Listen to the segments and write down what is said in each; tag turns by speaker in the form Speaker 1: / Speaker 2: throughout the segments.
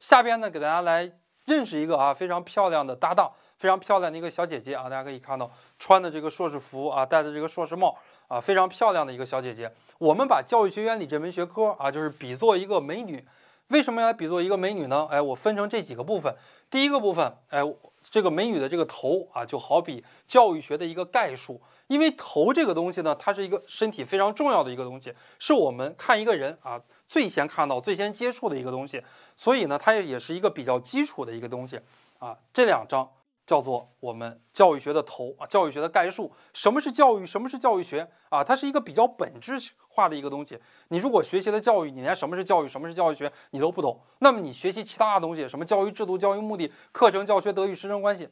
Speaker 1: 下边呢，给大家来认识一个啊非常漂亮的搭档，非常漂亮的一个小姐姐啊，大家可以看到穿的这个硕士服啊，戴的这个硕士帽啊，非常漂亮的一个小姐姐。我们把教育学原理这门学科啊，就是比作一个美女。为什么要比作一个美女呢？哎，我分成这几个部分。第一个部分，哎，这个美女的这个头啊，就好比教育学的一个概述。因为头这个东西呢，它是一个身体非常重要的一个东西，是我们看一个人啊最先看到、最先接触的一个东西。所以呢，它也是一个比较基础的一个东西啊。这两章叫做我们教育学的头啊，教育学的概述。什么是教育？什么是教育学啊？它是一个比较本质化的一个东西。你如果学习了教育，你连什么是教育、什么是教育学你都不懂，那么你学习其他的东西，什么教育制度、教育目的、课程教学、德育师生关系，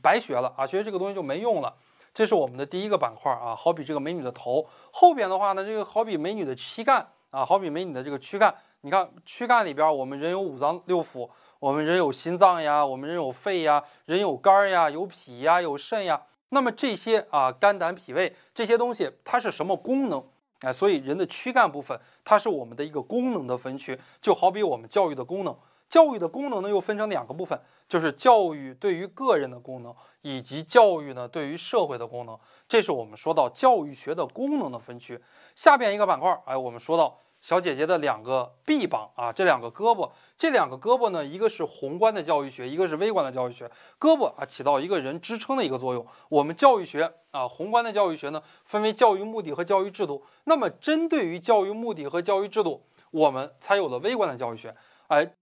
Speaker 1: 白学了啊！学这个东西就没用了。这是我们的第一个板块啊，好比这个美女的头，后边的话呢，这个好比美女的躯干啊，好比没你的这个躯干。你看躯干里边，我们人有五脏六腑，我们人有心脏呀，我们人有肺呀，人有肝呀，有脾呀，有肾呀。那么这些啊，肝胆脾胃这些东西，它是什么功能？哎，所以人的躯干部分，它是我们的一个功能的分区，就好比我们教育的功能。教育的功能呢，又分成两个部分，就是教育对于个人的功能，以及教育呢对于社会的功能。这是我们说到教育学的功能的分区。下边一个板块儿，哎，我们说到小姐姐的两个臂膀啊，这两个胳膊，这两个胳膊呢，一个是宏观的教育学，一个是微观的教育学。胳膊啊，起到一个人支撑的一个作用。我们教育学啊，宏观的教育学呢，分为教育目的和教育制度。那么针对于教育目的和教育制度，我们才有了微观的教育学。哎。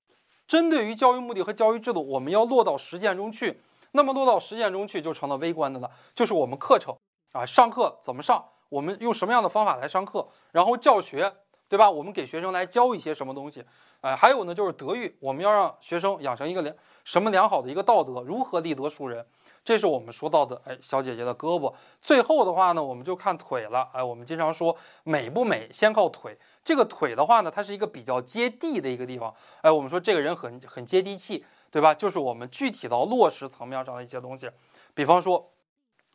Speaker 1: 针对于教育目的和教育制度，我们要落到实践中去。那么落到实践中去，就成了微观的了，就是我们课程啊，上课怎么上，我们用什么样的方法来上课，然后教学，对吧？我们给学生来教一些什么东西，哎，还有呢，就是德育，我们要让学生养成一个良什么良好的一个道德，如何立德树人。这是我们说到的，哎，小姐姐的胳膊。最后的话呢，我们就看腿了，哎，我们经常说美不美，先靠腿。这个腿的话呢，它是一个比较接地的一个地方，哎，我们说这个人很很接地气，对吧？就是我们具体到落实层面上的一些东西，比方说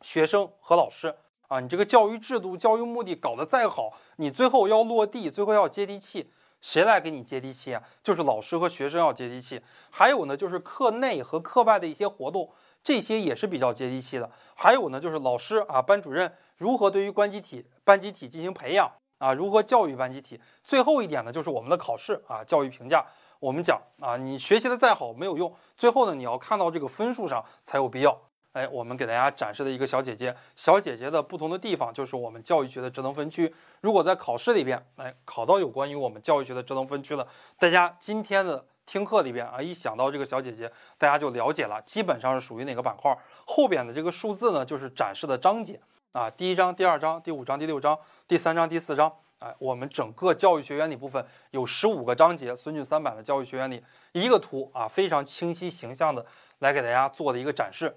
Speaker 1: 学生和老师啊，你这个教育制度、教育目的搞得再好，你最后要落地，最后要接地气，谁来给你接地气啊？就是老师和学生要接地气。还有呢，就是课内和课外的一些活动。这些也是比较接地气的。还有呢，就是老师啊，班主任如何对于班集体、班集体进行培养啊，如何教育班集体。最后一点呢，就是我们的考试啊，教育评价。我们讲啊，你学习的再好没有用，最后呢，你要看到这个分数上才有必要。哎，我们给大家展示的一个小姐姐，小姐姐的不同的地方就是我们教育学的职能分区。如果在考试里边，哎，考到有关于我们教育学的职能分区了，大家今天的。听课里边啊，一想到这个小姐姐，大家就了解了，基本上是属于哪个板块。后边的这个数字呢，就是展示的章节啊，第一章、第二章、第五章、第六章、第三章、第四章。哎，我们整个教育学原理部分有十五个章节，孙俊三版的教育学原理，一个图啊，非常清晰形象的来给大家做的一个展示。